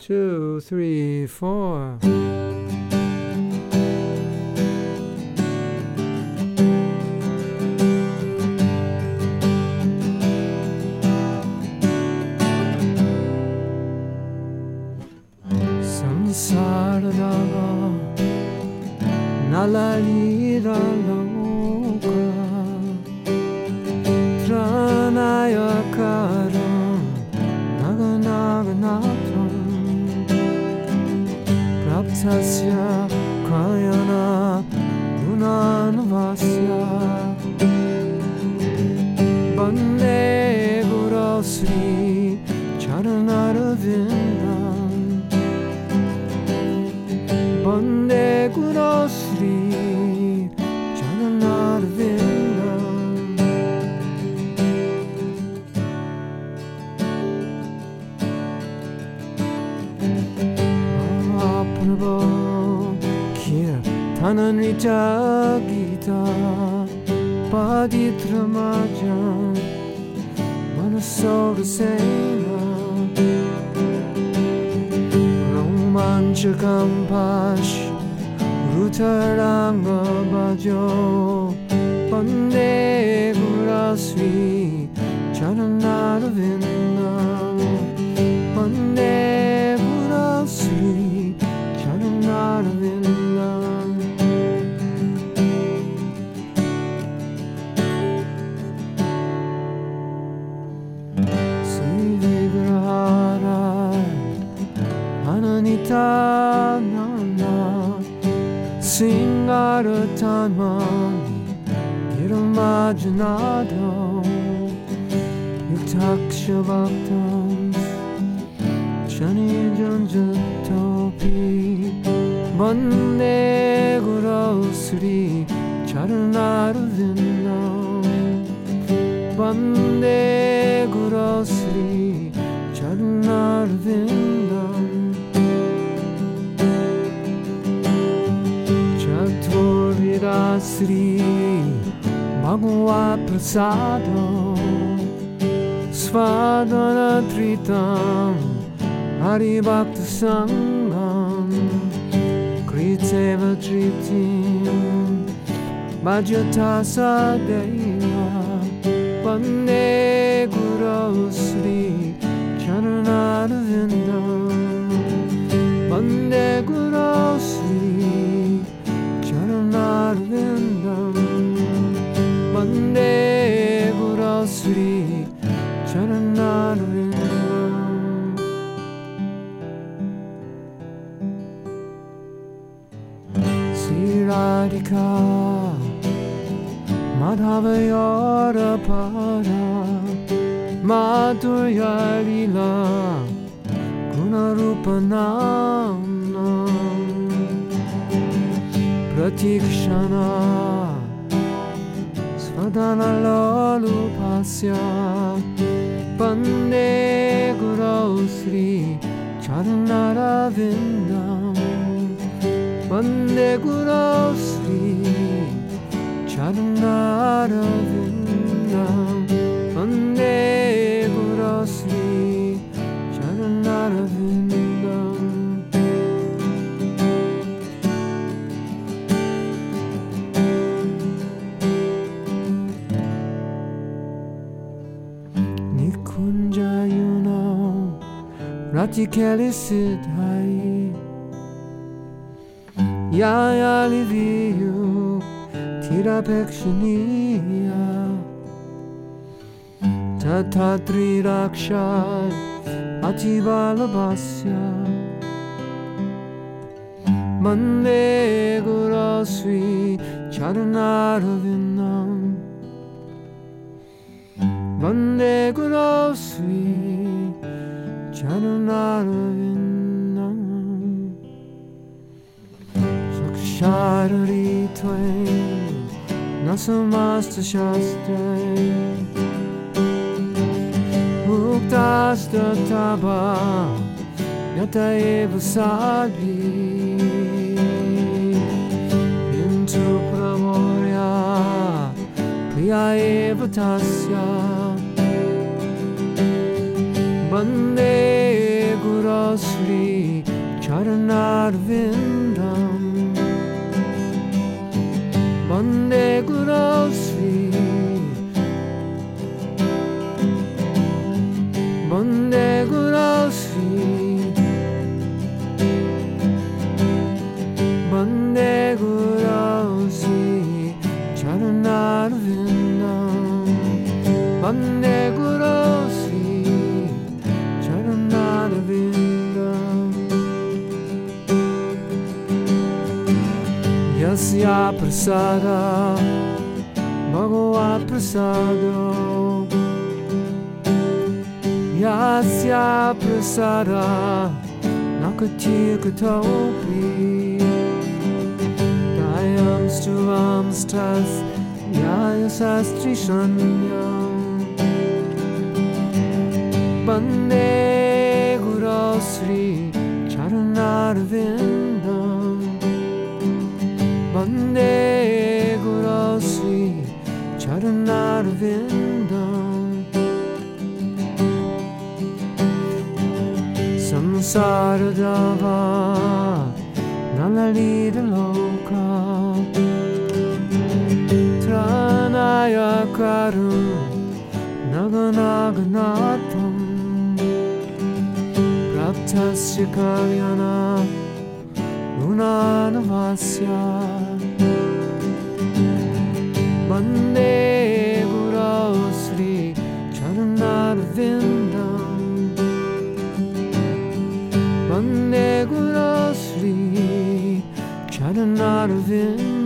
two, three, four. Samsara Nalari Ralo Sasya Kayana Dunanvasya Bande Guru Sri Charanaravindam Bande Guru Tananica gita paditramaja manasodasena Romanchakam pash rutaranga bhajo Bande Gurasvi Charanaravinda Bande Gurasvi Charanaravinda 싱가를 타마니 이름 마주 나도 육탁셔박던 전이 전주토비 먼내 구러스리 자른 나를 듣나 번내 구러스리 자른 나를 듣나 Shira Sri Bhagava Prasado Svadana Tritam Hari Bhakti Sangam Kritseva Tritim Bhajatasa Deva Vande Guru Sri Charanaravinda Vande Guru Sri gurusri charanarvindam Sri Radhika Madhava Yara Para Madhurya Lila Svadana Lolu Pasya Pande Guru Sri Charnara Vindam Pande Guru Sri Charnara Vindam praticare sidhai Yaya liviyu tirabhekshaniya Tata trirakshai atibalabhasya Mande gurasvi charanaravindam Mande gurasvi Charanaravindam Sakshari Twain Nasamasta Shastre Uktasta Taba Yata Eva Sadhi Into Pramoria Priya Eva Tasya Bande Gurasri Arvindam Bande Guru Sri Bande Guru Sri Bande Guru Sri Charanarvindam Bande Guru Ella se apresara, vago apresado. Ya se apresara, nakati katopi. Dayams tu amstas, ya yasastrishanyam. Bande gurosri, charanar vind. Charanarvindam Samsaradava Nalalita Loka Tranaya Karu Naganaganatam Praptasya Kalyana Gunanavasya Bande Charanarvindam